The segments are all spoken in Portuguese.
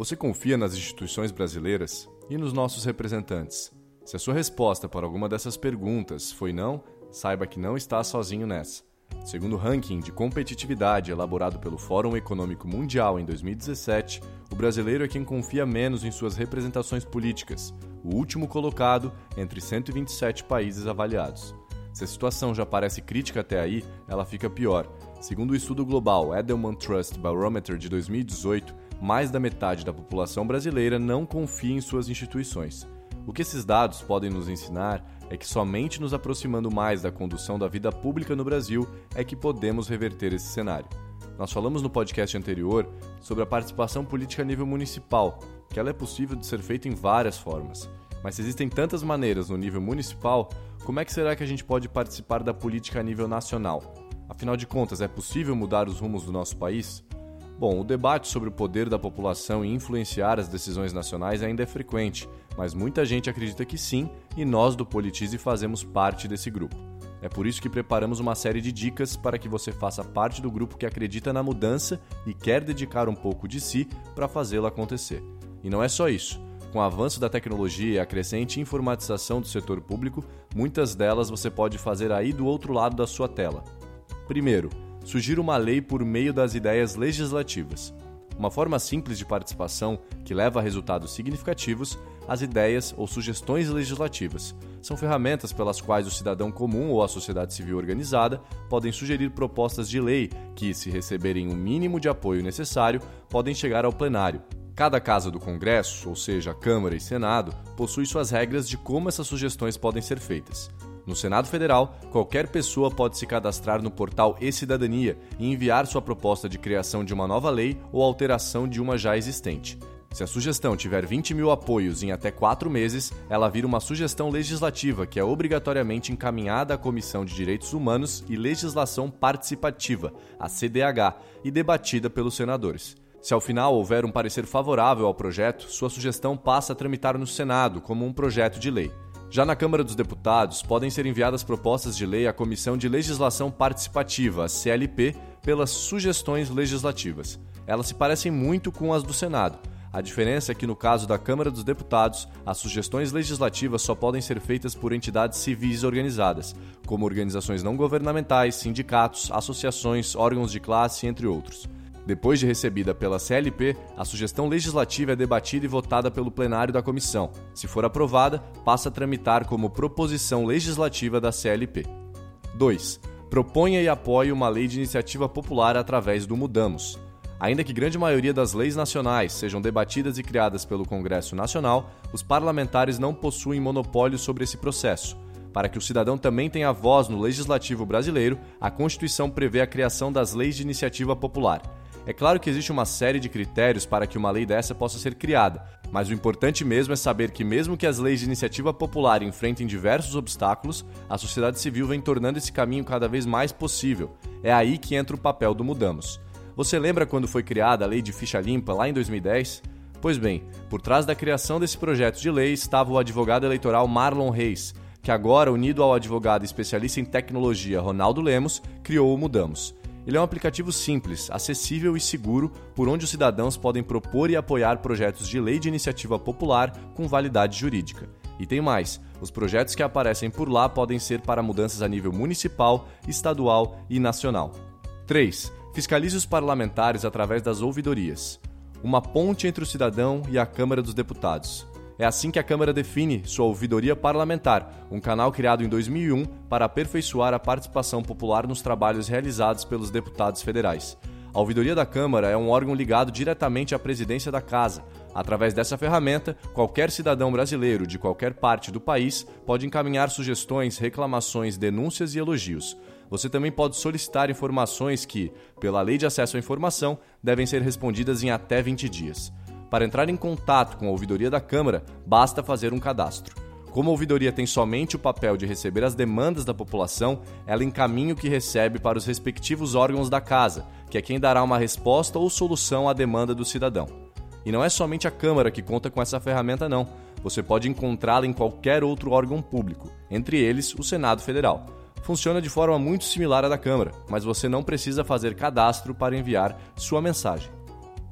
Você confia nas instituições brasileiras e nos nossos representantes? Se a sua resposta para alguma dessas perguntas foi não, saiba que não está sozinho nessa. Segundo o ranking de competitividade elaborado pelo Fórum Econômico Mundial em 2017, o brasileiro é quem confia menos em suas representações políticas, o último colocado entre 127 países avaliados. Se a situação já parece crítica até aí, ela fica pior. Segundo o estudo global Edelman Trust Barometer de 2018, mais da metade da população brasileira não confia em suas instituições. O que esses dados podem nos ensinar é que somente nos aproximando mais da condução da vida pública no Brasil é que podemos reverter esse cenário. Nós falamos no podcast anterior sobre a participação política a nível municipal, que ela é possível de ser feita em várias formas. Mas se existem tantas maneiras no nível municipal, como é que será que a gente pode participar da política a nível nacional? Afinal de contas, é possível mudar os rumos do nosso país? Bom, o debate sobre o poder da população em influenciar as decisões nacionais ainda é frequente, mas muita gente acredita que sim, e nós do Politize fazemos parte desse grupo. É por isso que preparamos uma série de dicas para que você faça parte do grupo que acredita na mudança e quer dedicar um pouco de si para fazê-la acontecer. E não é só isso. Com o avanço da tecnologia e a crescente informatização do setor público, muitas delas você pode fazer aí do outro lado da sua tela. Primeiro, sugira uma lei por meio das ideias legislativas. Uma forma simples de participação que leva a resultados significativos, as ideias ou sugestões legislativas. São ferramentas pelas quais o cidadão comum ou a sociedade civil organizada podem sugerir propostas de lei que, se receberem o mínimo de apoio necessário, podem chegar ao plenário. Cada casa do Congresso, ou seja, Câmara e Senado, possui suas regras de como essas sugestões podem ser feitas. No Senado Federal, qualquer pessoa pode se cadastrar no portal e-Cidadania e enviar sua proposta de criação de uma nova lei ou alteração de uma já existente. Se a sugestão tiver 20 mil apoios em até quatro meses, ela vira uma sugestão legislativa que é obrigatoriamente encaminhada à Comissão de Direitos Humanos e Legislação Participativa, a CDH, e debatida pelos senadores. Se ao final houver um parecer favorável ao projeto, sua sugestão passa a tramitar no Senado como um projeto de lei. Já na Câmara dos Deputados, podem ser enviadas propostas de lei à Comissão de Legislação Participativa, CLP, pelas sugestões legislativas. Elas se parecem muito com as do Senado. A diferença é que, no caso da Câmara dos Deputados, as sugestões legislativas só podem ser feitas por entidades civis organizadas, como organizações não governamentais, sindicatos, associações, órgãos de classe, entre outros. Depois de recebida pela CLP, a sugestão legislativa é debatida e votada pelo plenário da comissão. Se for aprovada, passa a tramitar como proposição legislativa da CLP. 2. Proponha e apoie uma lei de iniciativa popular através do Mudamos. Ainda que grande maioria das leis nacionais sejam debatidas e criadas pelo Congresso Nacional, os parlamentares não possuem monopólio sobre esse processo. Para que o cidadão também tenha voz no legislativo brasileiro, a Constituição prevê a criação das leis de iniciativa popular. É claro que existe uma série de critérios para que uma lei dessa possa ser criada, mas o importante mesmo é saber que, mesmo que as leis de iniciativa popular enfrentem diversos obstáculos, a sociedade civil vem tornando esse caminho cada vez mais possível. É aí que entra o papel do Mudamos. Você lembra quando foi criada a Lei de Ficha Limpa lá em 2010? Pois bem, por trás da criação desse projeto de lei estava o advogado eleitoral Marlon Reis, que agora, unido ao advogado especialista em tecnologia Ronaldo Lemos, criou o Mudamos. Ele é um aplicativo simples, acessível e seguro, por onde os cidadãos podem propor e apoiar projetos de lei de iniciativa popular com validade jurídica. E tem mais: os projetos que aparecem por lá podem ser para mudanças a nível municipal, estadual e nacional. 3. Fiscalize os parlamentares através das ouvidorias. uma ponte entre o cidadão e a Câmara dos Deputados. É assim que a Câmara define sua ouvidoria parlamentar, um canal criado em 2001 para aperfeiçoar a participação popular nos trabalhos realizados pelos deputados federais. A ouvidoria da Câmara é um órgão ligado diretamente à presidência da Casa. Através dessa ferramenta, qualquer cidadão brasileiro de qualquer parte do país pode encaminhar sugestões, reclamações, denúncias e elogios. Você também pode solicitar informações que, pela Lei de Acesso à Informação, devem ser respondidas em até 20 dias. Para entrar em contato com a ouvidoria da Câmara, basta fazer um cadastro. Como a ouvidoria tem somente o papel de receber as demandas da população, ela encaminha o que recebe para os respectivos órgãos da casa, que é quem dará uma resposta ou solução à demanda do cidadão. E não é somente a Câmara que conta com essa ferramenta, não. Você pode encontrá-la em qualquer outro órgão público, entre eles o Senado Federal. Funciona de forma muito similar à da Câmara, mas você não precisa fazer cadastro para enviar sua mensagem.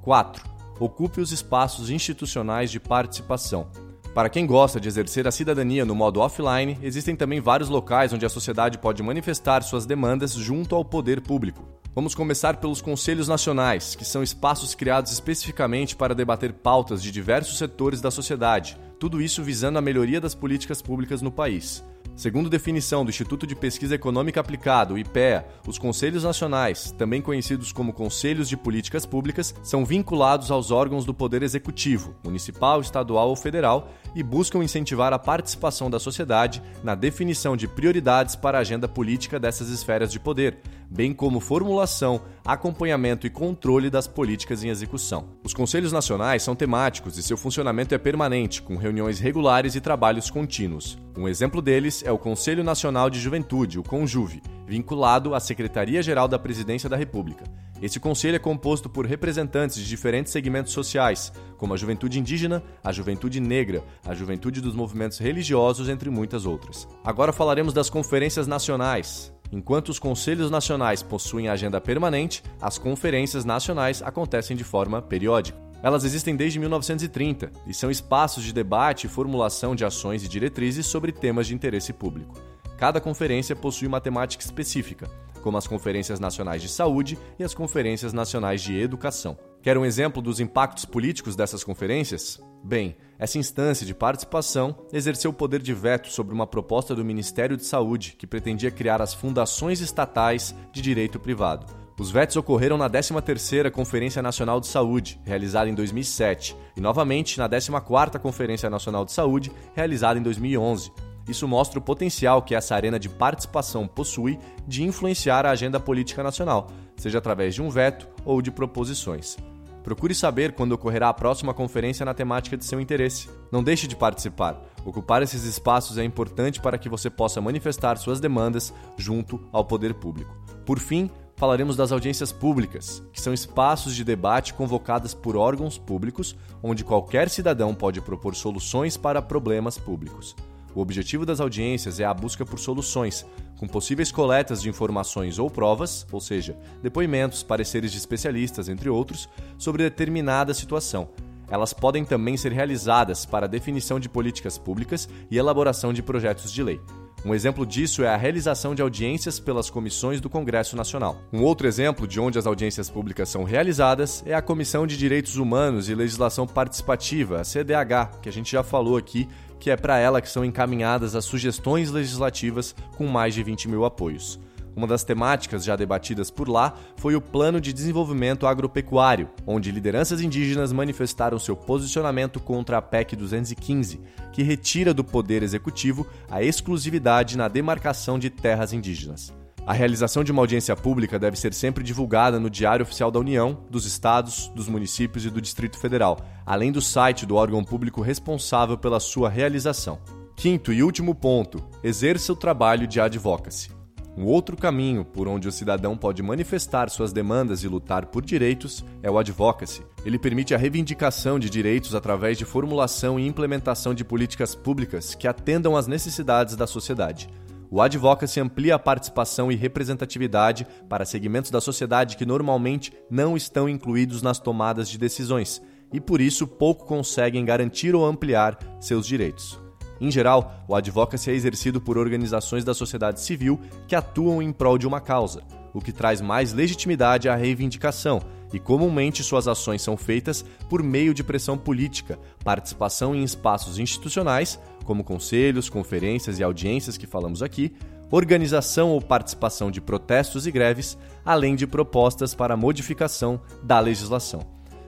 4 ocupe os espaços institucionais de participação. Para quem gosta de exercer a cidadania no modo offline, existem também vários locais onde a sociedade pode manifestar suas demandas junto ao poder público. Vamos começar pelos conselhos nacionais, que são espaços criados especificamente para debater pautas de diversos setores da sociedade, tudo isso visando a melhoria das políticas públicas no país. Segundo definição do Instituto de Pesquisa Econômica Aplicada, o IPEA, os conselhos nacionais, também conhecidos como Conselhos de Políticas Públicas, são vinculados aos órgãos do Poder Executivo, municipal, estadual ou federal, e buscam incentivar a participação da sociedade na definição de prioridades para a agenda política dessas esferas de poder, bem como formulação, acompanhamento e controle das políticas em execução. Os conselhos nacionais são temáticos e seu funcionamento é permanente, com reuniões regulares e trabalhos contínuos. Um exemplo deles é o Conselho Nacional de Juventude, o CONJUVE, vinculado à Secretaria-Geral da Presidência da República. Esse conselho é composto por representantes de diferentes segmentos sociais, como a juventude indígena, a juventude negra, a juventude dos movimentos religiosos, entre muitas outras. Agora falaremos das conferências nacionais. Enquanto os conselhos nacionais possuem agenda permanente, as conferências nacionais acontecem de forma periódica. Elas existem desde 1930 e são espaços de debate e formulação de ações e diretrizes sobre temas de interesse público. Cada conferência possui uma temática específica, como as Conferências Nacionais de Saúde e as Conferências Nacionais de Educação. Quer um exemplo dos impactos políticos dessas conferências? Bem, essa instância de participação exerceu o poder de veto sobre uma proposta do Ministério de Saúde que pretendia criar as fundações estatais de direito privado. Os vetos ocorreram na 13ª Conferência Nacional de Saúde, realizada em 2007, e novamente na 14ª Conferência Nacional de Saúde, realizada em 2011. Isso mostra o potencial que essa arena de participação possui de influenciar a agenda política nacional, seja através de um veto ou de proposições. Procure saber quando ocorrerá a próxima conferência na temática de seu interesse. Não deixe de participar. Ocupar esses espaços é importante para que você possa manifestar suas demandas junto ao poder público. Por fim, falaremos das audiências públicas, que são espaços de debate convocadas por órgãos públicos, onde qualquer cidadão pode propor soluções para problemas públicos. O objetivo das audiências é a busca por soluções, com possíveis coletas de informações ou provas, ou seja, depoimentos, pareceres de especialistas, entre outros, sobre determinada situação. Elas podem também ser realizadas para definição de políticas públicas e elaboração de projetos de lei. Um exemplo disso é a realização de audiências pelas comissões do Congresso Nacional. Um outro exemplo de onde as audiências públicas são realizadas é a Comissão de Direitos Humanos e Legislação Participativa, a CDH, que a gente já falou aqui que é para ela que são encaminhadas as sugestões legislativas com mais de 20 mil apoios. Uma das temáticas já debatidas por lá foi o Plano de Desenvolvimento Agropecuário, onde lideranças indígenas manifestaram seu posicionamento contra a PEC 215, que retira do Poder Executivo a exclusividade na demarcação de terras indígenas. A realização de uma audiência pública deve ser sempre divulgada no Diário Oficial da União, dos Estados, dos municípios e do Distrito Federal, além do site do órgão público responsável pela sua realização. Quinto e último ponto: exerça o trabalho de advocacy. Um outro caminho por onde o cidadão pode manifestar suas demandas e lutar por direitos é o advocacy. Ele permite a reivindicação de direitos através de formulação e implementação de políticas públicas que atendam às necessidades da sociedade. O advocacy amplia a participação e representatividade para segmentos da sociedade que normalmente não estão incluídos nas tomadas de decisões e por isso pouco conseguem garantir ou ampliar seus direitos. Em geral, o advocacy é exercido por organizações da sociedade civil que atuam em prol de uma causa. o que traz mais legitimidade à reivindicação, e comumente suas ações são feitas por meio de pressão política, participação em espaços institucionais, como conselhos, conferências e audiências que falamos aqui, organização ou participação de protestos e greves, além de propostas para modificação da legislação.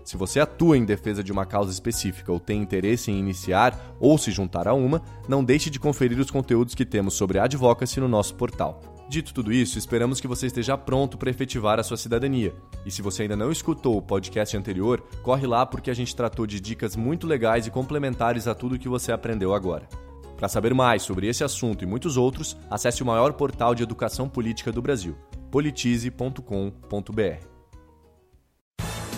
Se você atua em defesa de uma causa específica ou tem interesse em iniciar ou se juntar a uma, não deixe de conferir os conteúdos que temos sobre advocacy no nosso portal. Dito tudo isso, esperamos que você esteja pronto para efetivar a sua cidadania. E se você ainda não escutou o podcast anterior, corre lá porque a gente tratou de dicas muito legais e complementares a tudo que você aprendeu agora. Para saber mais sobre esse assunto e muitos outros, acesse o maior portal de educação política do Brasil, politize.com.br.